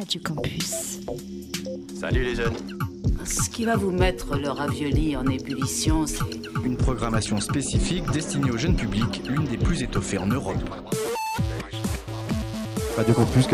Radio Campus. Salut les jeunes. Ce qui va vous mettre le ravioli en ébullition, c'est Une programmation spécifique destinée au jeune public, l'une des plus étoffées en Europe. Radio Campus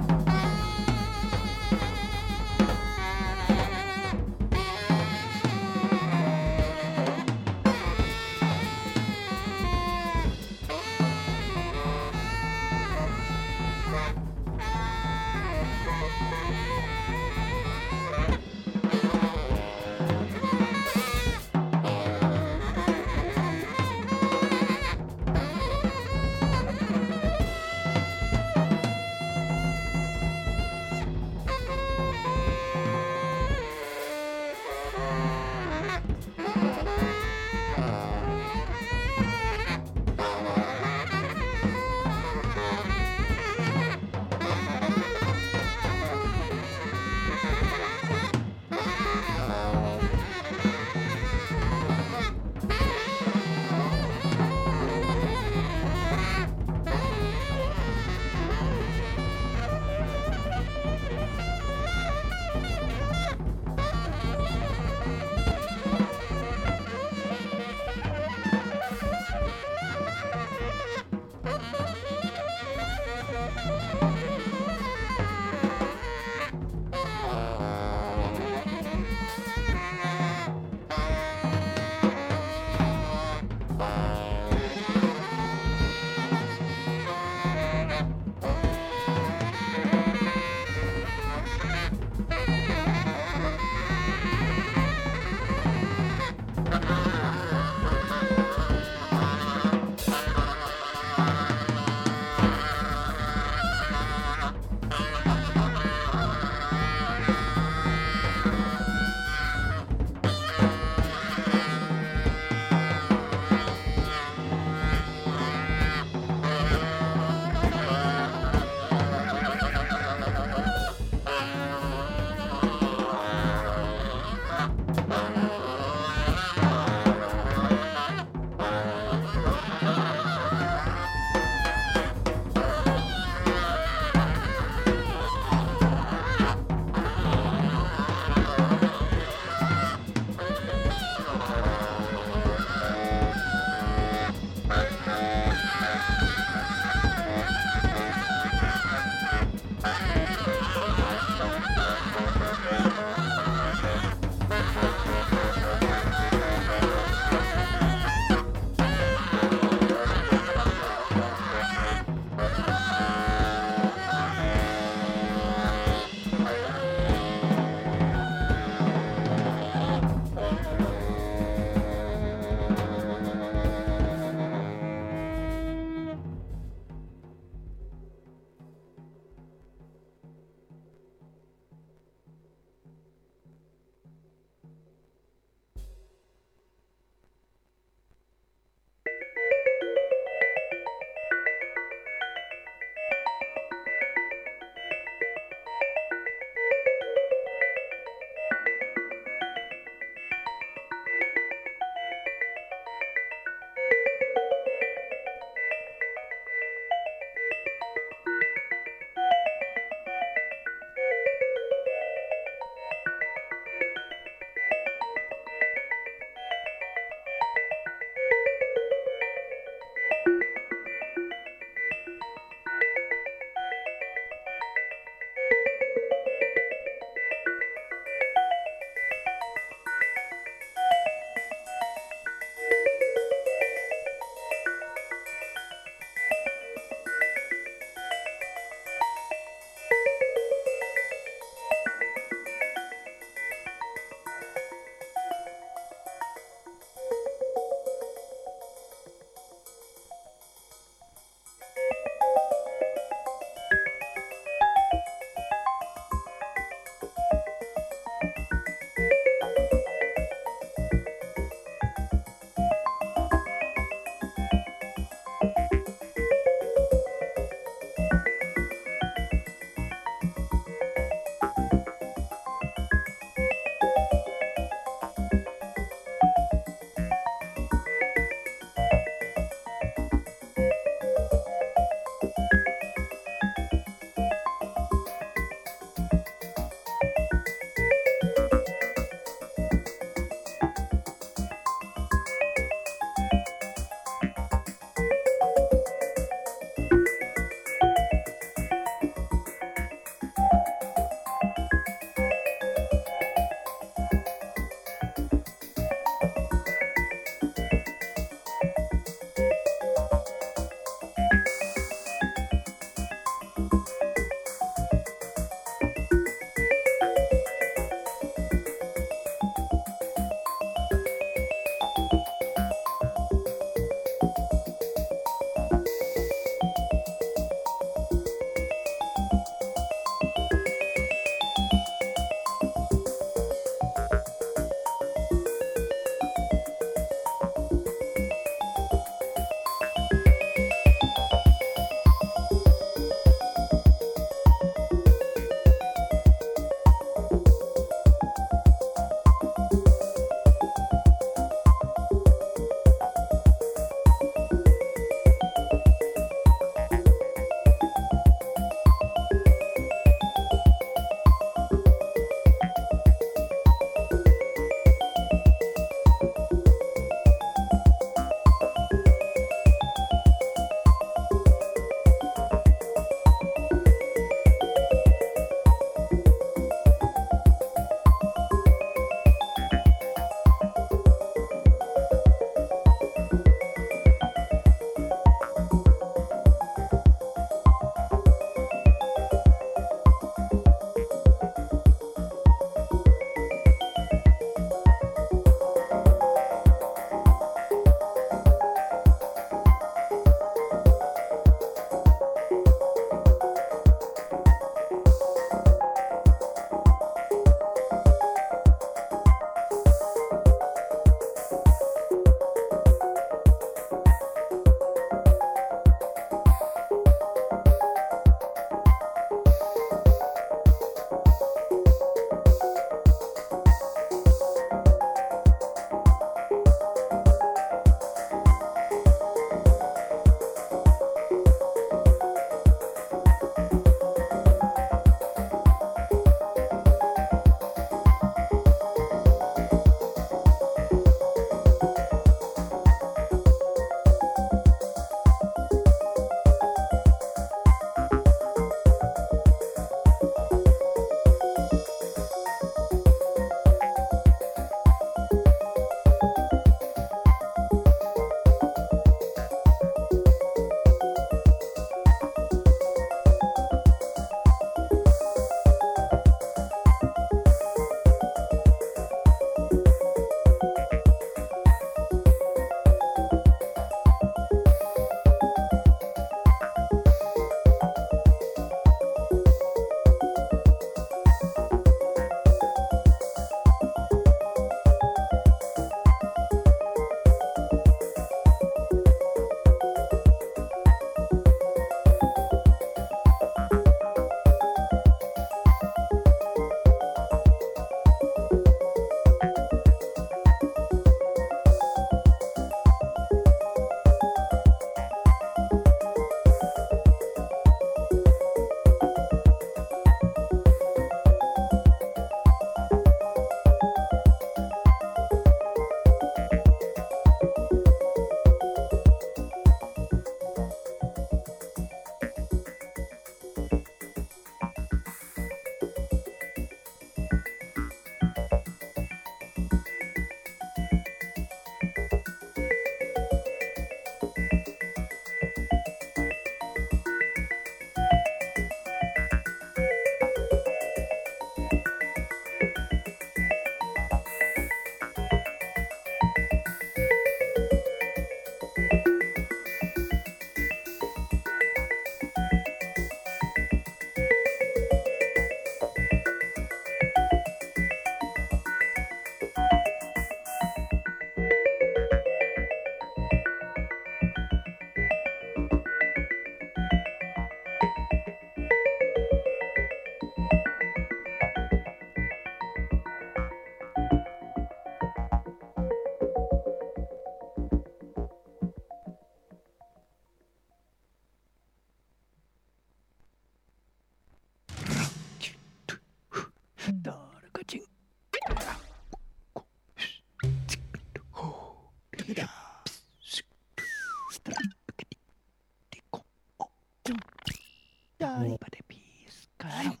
Dari pada bis. Karam.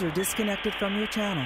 User disconnected from your channel.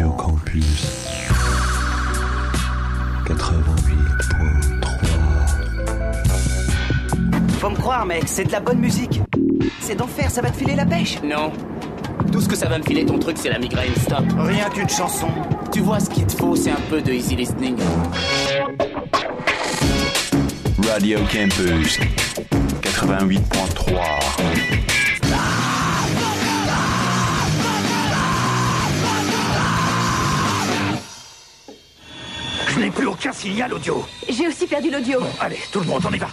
Radio Campus 88.3 Faut me croire, mec, c'est de la bonne musique. C'est d'enfer, ça va te filer la pêche. Non. Tout ce que ça va me filer ton truc, c'est la migraine. Stop. Rien qu'une chanson. Tu vois, ce qu'il te faut, c'est un peu de easy listening. Radio Campus 88.3. Je n'ai plus aucun signal audio. J'ai aussi perdu l'audio. Allez, tout le monde, on y va.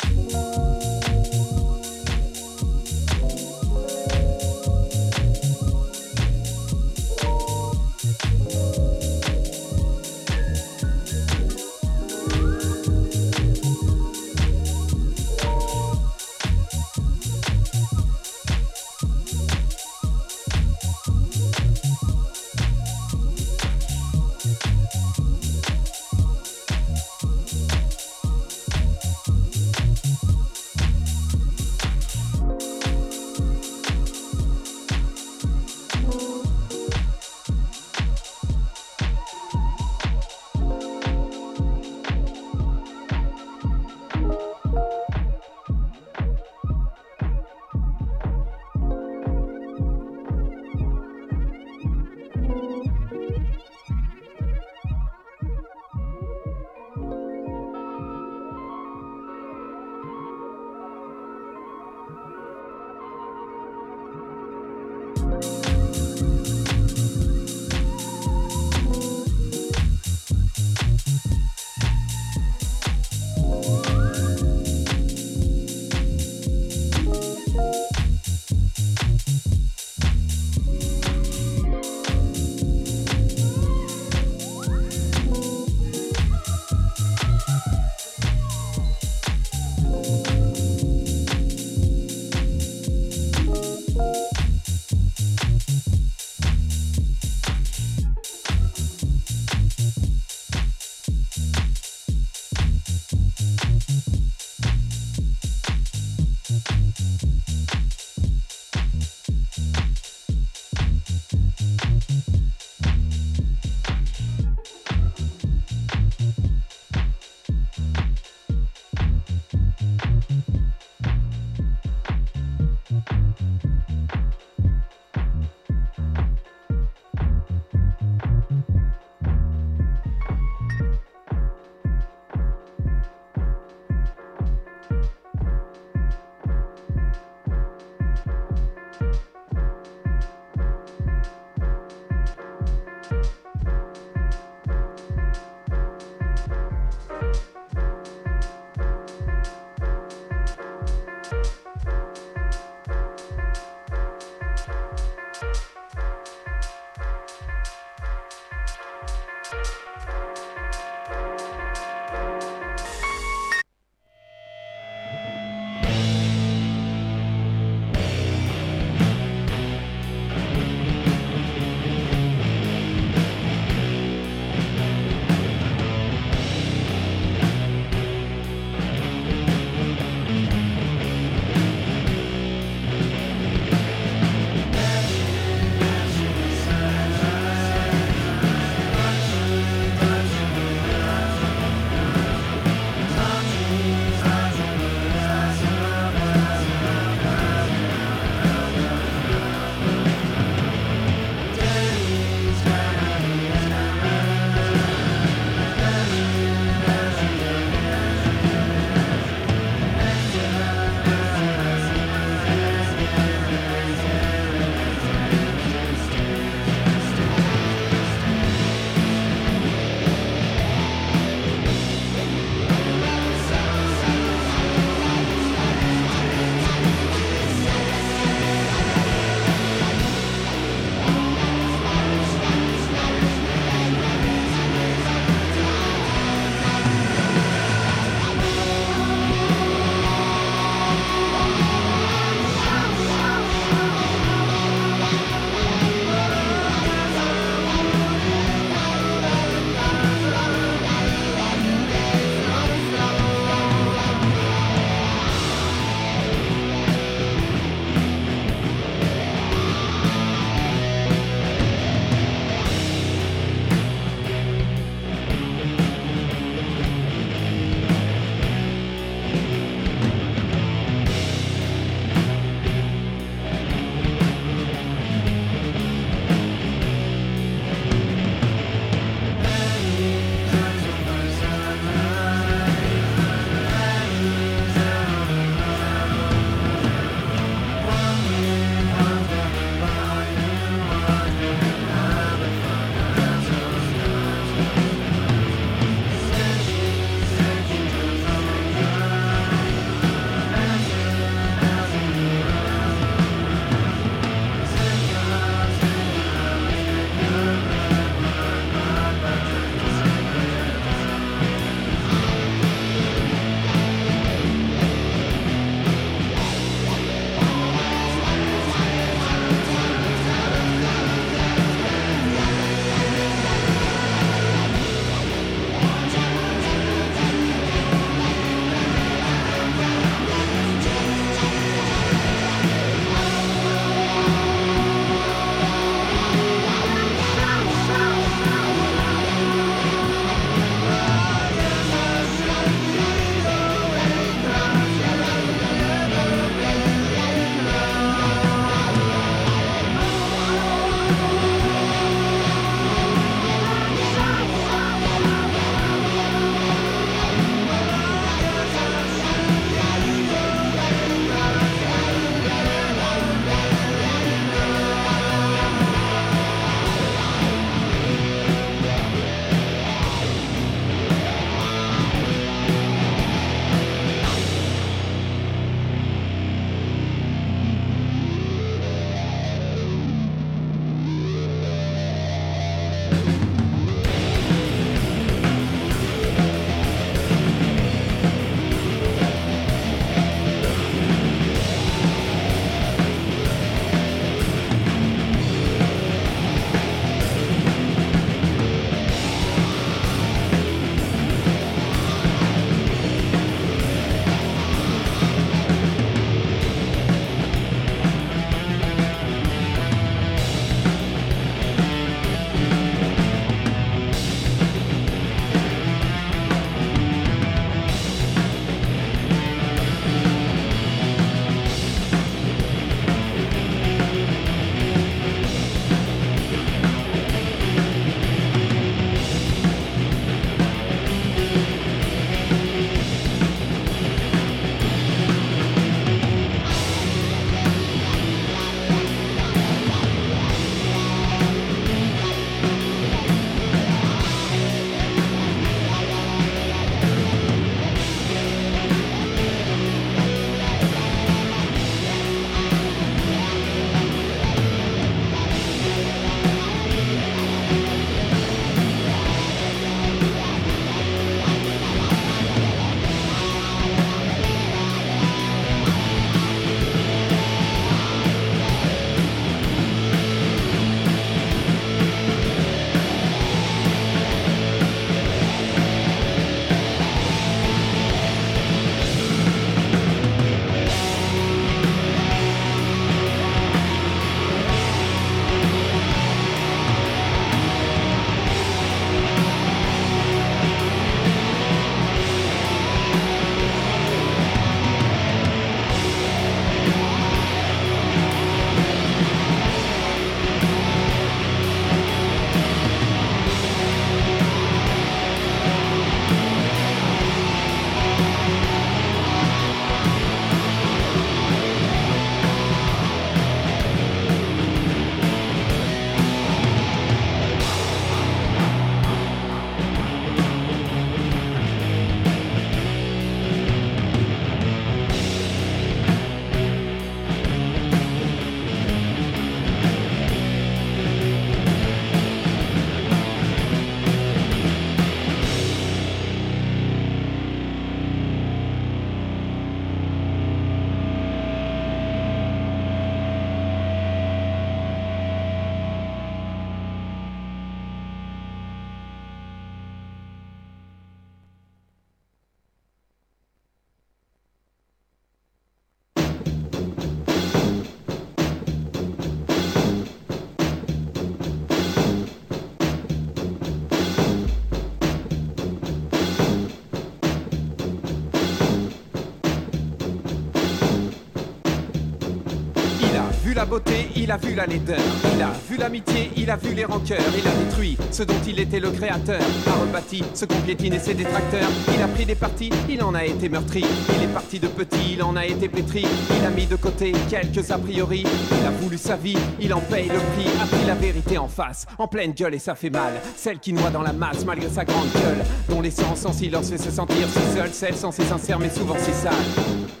Il a vu la laideur. Il a vu l'amitié, il a vu les rancœurs. Il a détruit ce dont il était le créateur. A rebâti ce qu'on et ses détracteurs. Il a pris des partis, il en a été meurtri. Il est parti de petit, il en a été pétri. Il a mis de côté quelques a priori. Il a voulu sa vie, il en paye le prix. A pris la vérité en face, en pleine gueule et ça fait mal. Celle qui noie dans la masse malgré sa grande gueule. Dont l'essence en silence fait se sentir si seul. Celle censée sincère mais souvent si sale.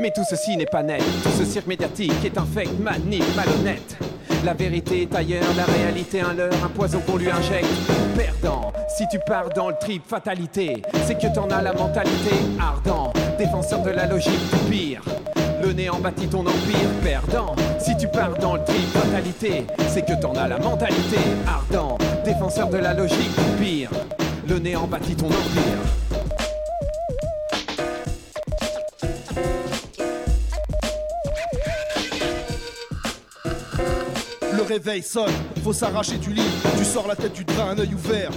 Mais tout ceci n'est pas net, tout ce cirque médiatique est un fake malhonnête. La vérité est ailleurs, la réalité un leurre, un poison qu'on lui injecte. Perdant, si tu pars dans le trip fatalité, c'est que t'en as la mentalité ardent, défenseur de la logique du pire. Le néant bâtit ton empire, perdant. Si tu pars dans le trip fatalité, c'est que t'en as la mentalité ardent, défenseur de la logique du pire. Le néant bâtit ton empire. Réveil sonne, faut s'arracher du lit. Tu sors la tête du train, un œil ouvert.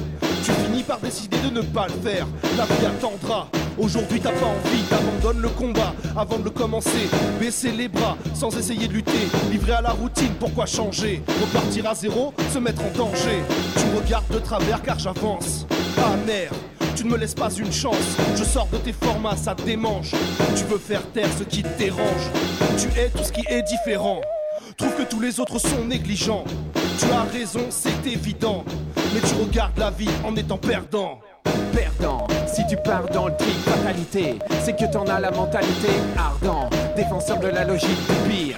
Tu finis par décider de ne pas le faire. La vie attendra. Aujourd'hui t'as pas envie, t'abandonnes le combat avant de le commencer. Baisser les bras sans essayer de lutter. Livré à la routine, pourquoi changer? Repartir à zéro, se mettre en danger. Tu regardes de travers car j'avance. Ah merde tu ne me laisses pas une chance. Je sors de tes formats, ça te démange. Tu veux faire taire ce qui te dérange. Tu es tout ce qui est différent. Trouve que tous les autres sont négligents. Tu as raison, c'est évident. Mais tu regardes la vie en étant perdant. Perdant, si tu pars dans le trip fatalité, c'est que t'en as la mentalité ardent, défenseur de la logique du pire.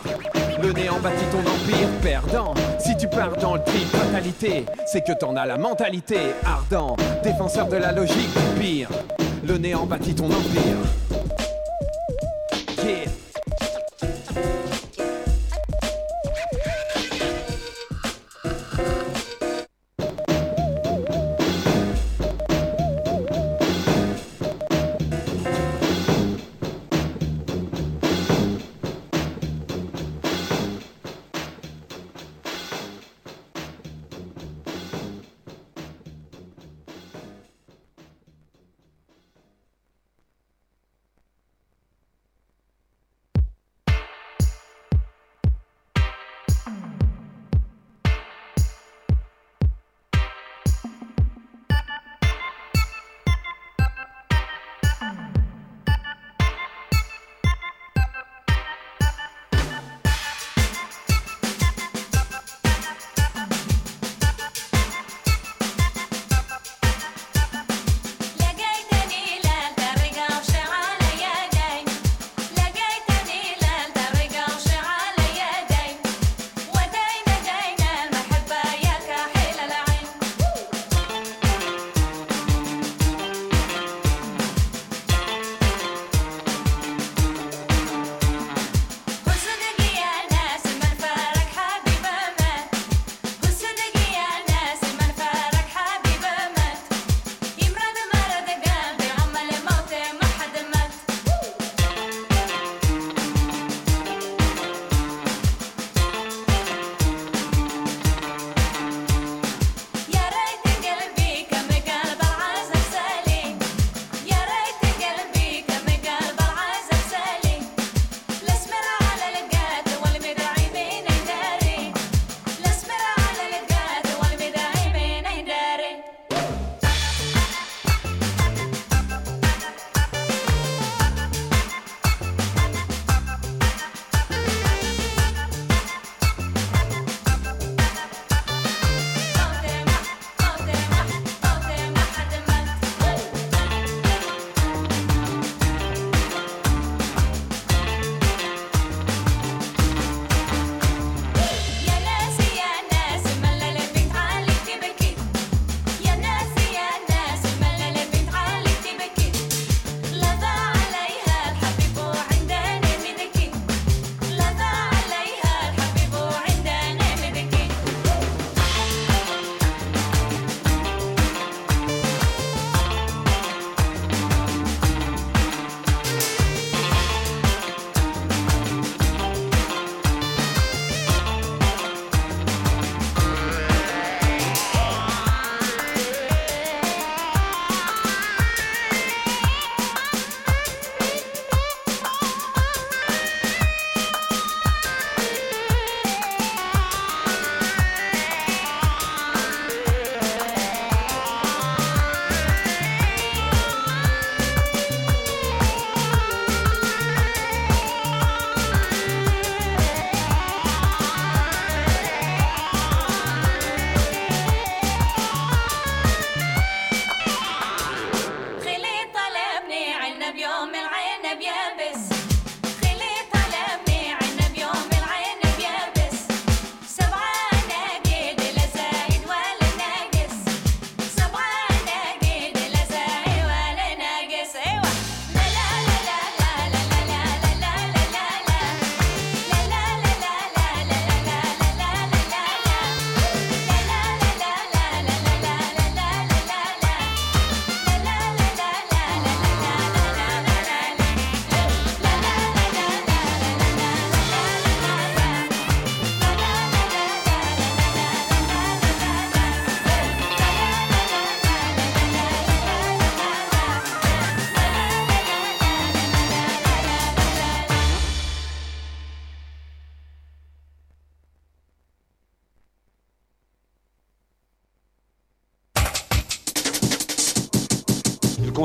Le néant bâtit ton empire, perdant. Si tu pars dans le trip fatalité, c'est que t'en as la mentalité ardent, défenseur de la logique du pire. Le néant bâtit ton empire.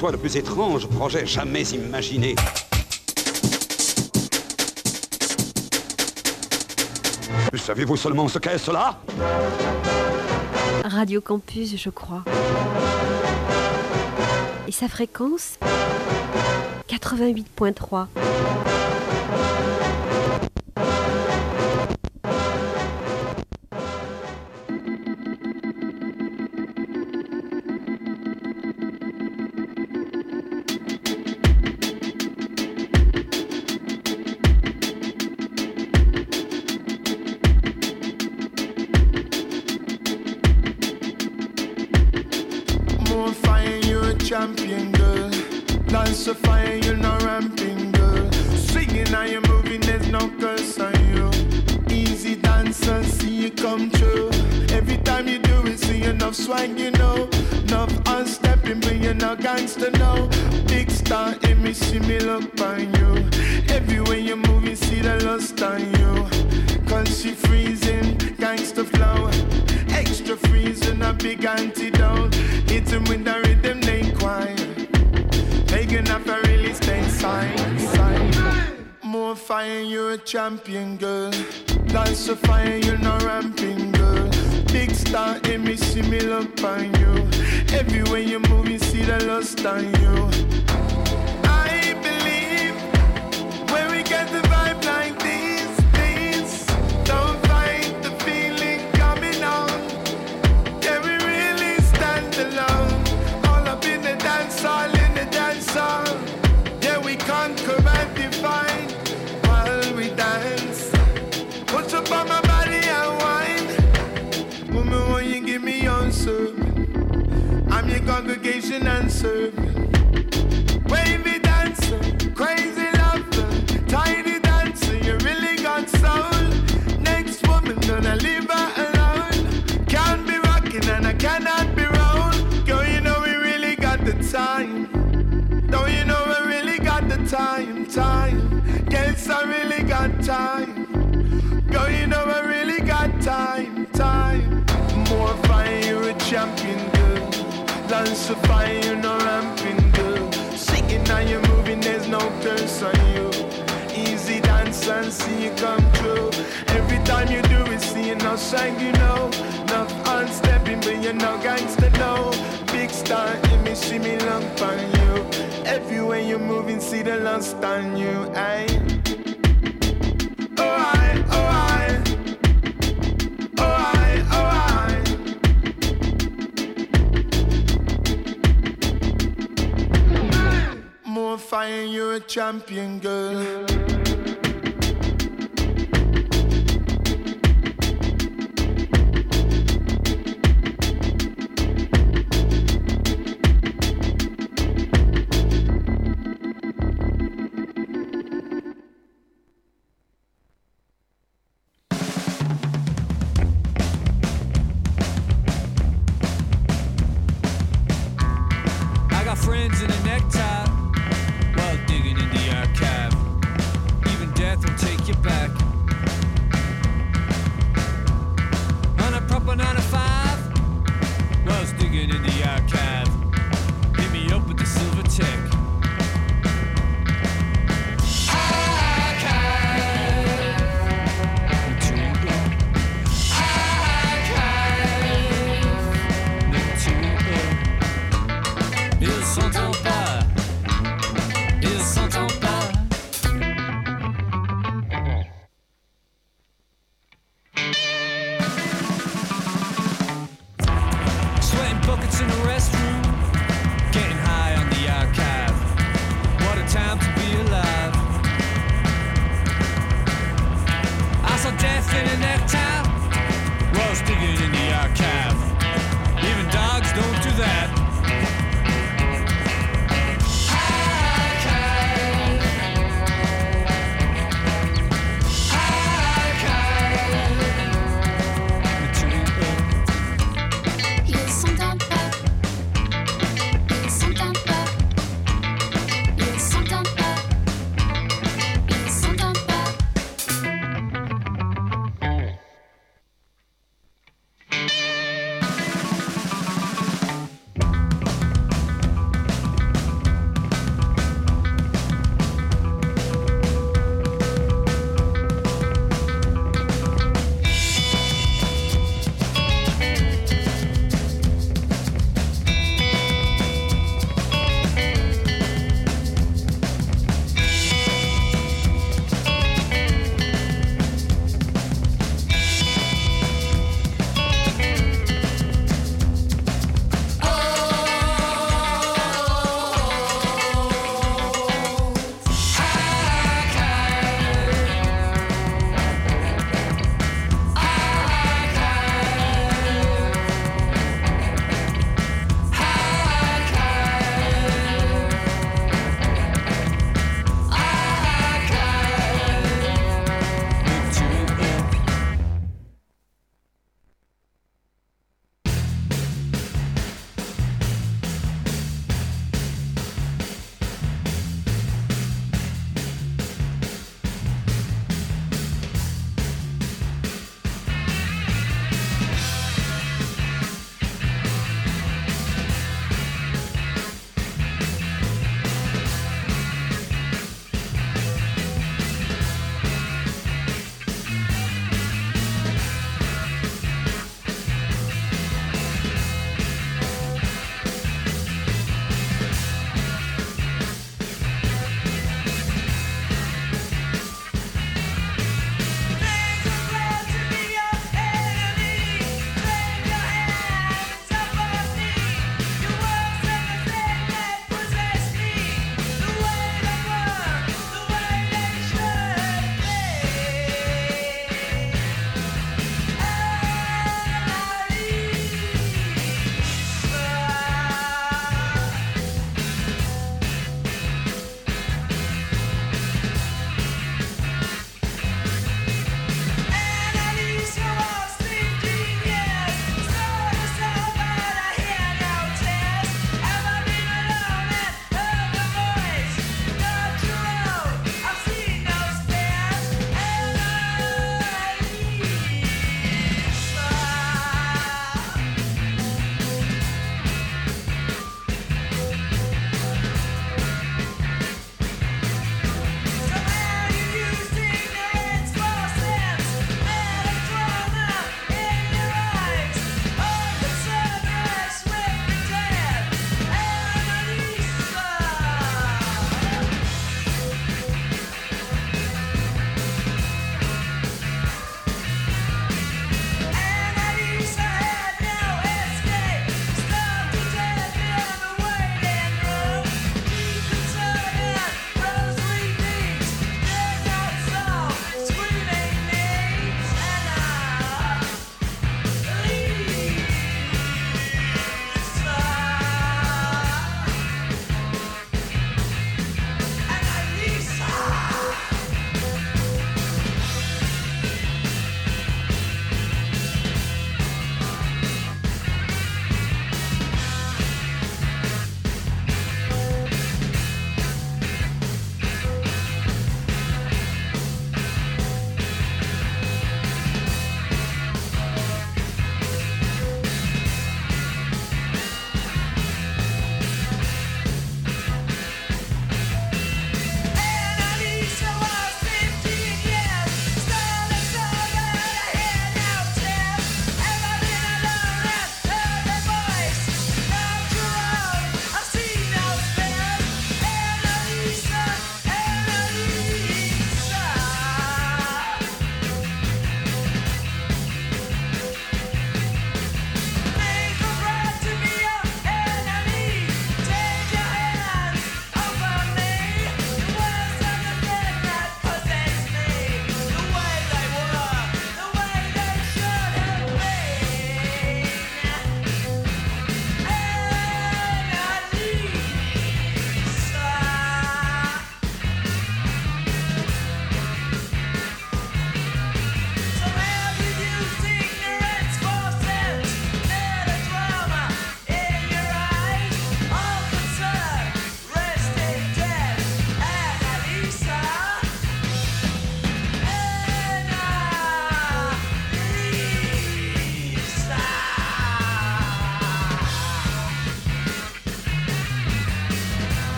Conçoit le plus étrange projet jamais imaginé. Savez-vous seulement ce qu'est cela? Radio Campus, je crois. Et sa fréquence? 88.3. congregation and serving. Wavy dancer, crazy lover, tiny dancer, you really got soul. Next woman, gonna leave her alone. Can't be rocking and I cannot be rolled. Girl, you know we really got the time. Don't you know we really got the time, time. Yes, I really got time. Girl, you know I really got time, time. More fire, you're a champion, fire, you're no ramping, girl. Singing now you're moving, there's no curse on you. Easy dance and see you come true. Every time you do it, see you no shine, you know. Enough unstepping, but you're no gangster, no. Big star in me, see me lump on you. Everywhere you're moving, see the lust on you, aye. Oh, I, oh, champion, girl.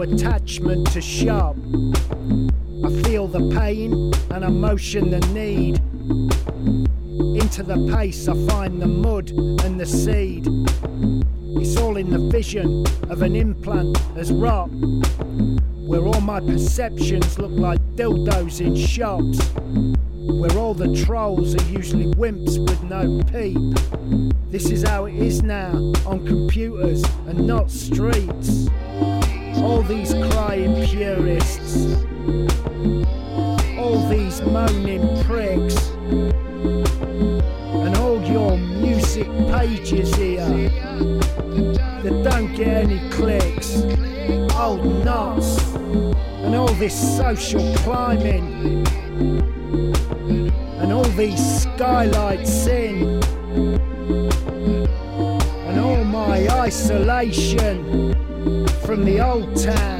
Attachment to shop. I feel the pain and emotion the need. Into the pace I find the mud and the seed. It's all in the vision of an implant as rock. Where all my perceptions look like dildos in shops. Where all the trolls are usually wimps with no peep. This is how it is now on computers and not streets. All these purists, all these moaning pricks, and all your music pages here that don't get any clicks. Oh, old knots, and all this social climbing, and all these skylights in and all my isolation from the old town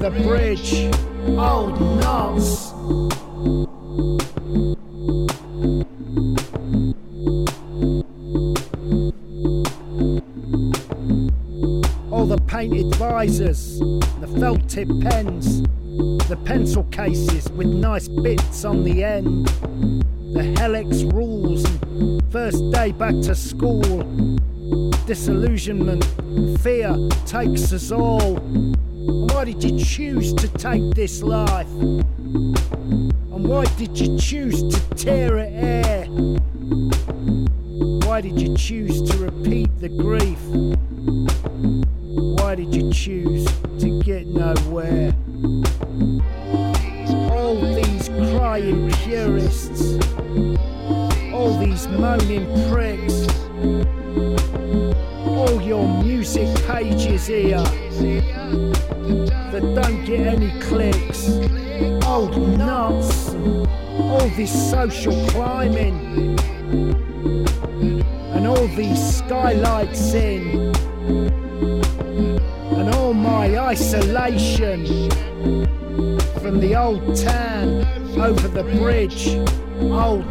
the bridge. Oh, all the painted visors, the felt tip pens, the pencil cases with nice bits on the end, the helix rules, first day back to school. Disillusionment, fear takes us all. Why did you choose to take this life? And why did you choose to tear it air? Why did you choose to repeat the grief? Why did you choose to get nowhere? All these crying purists, all these moaning pricks, all your music pages here this social climbing, and all these skylights in, and all my isolation from the old town over the bridge, old.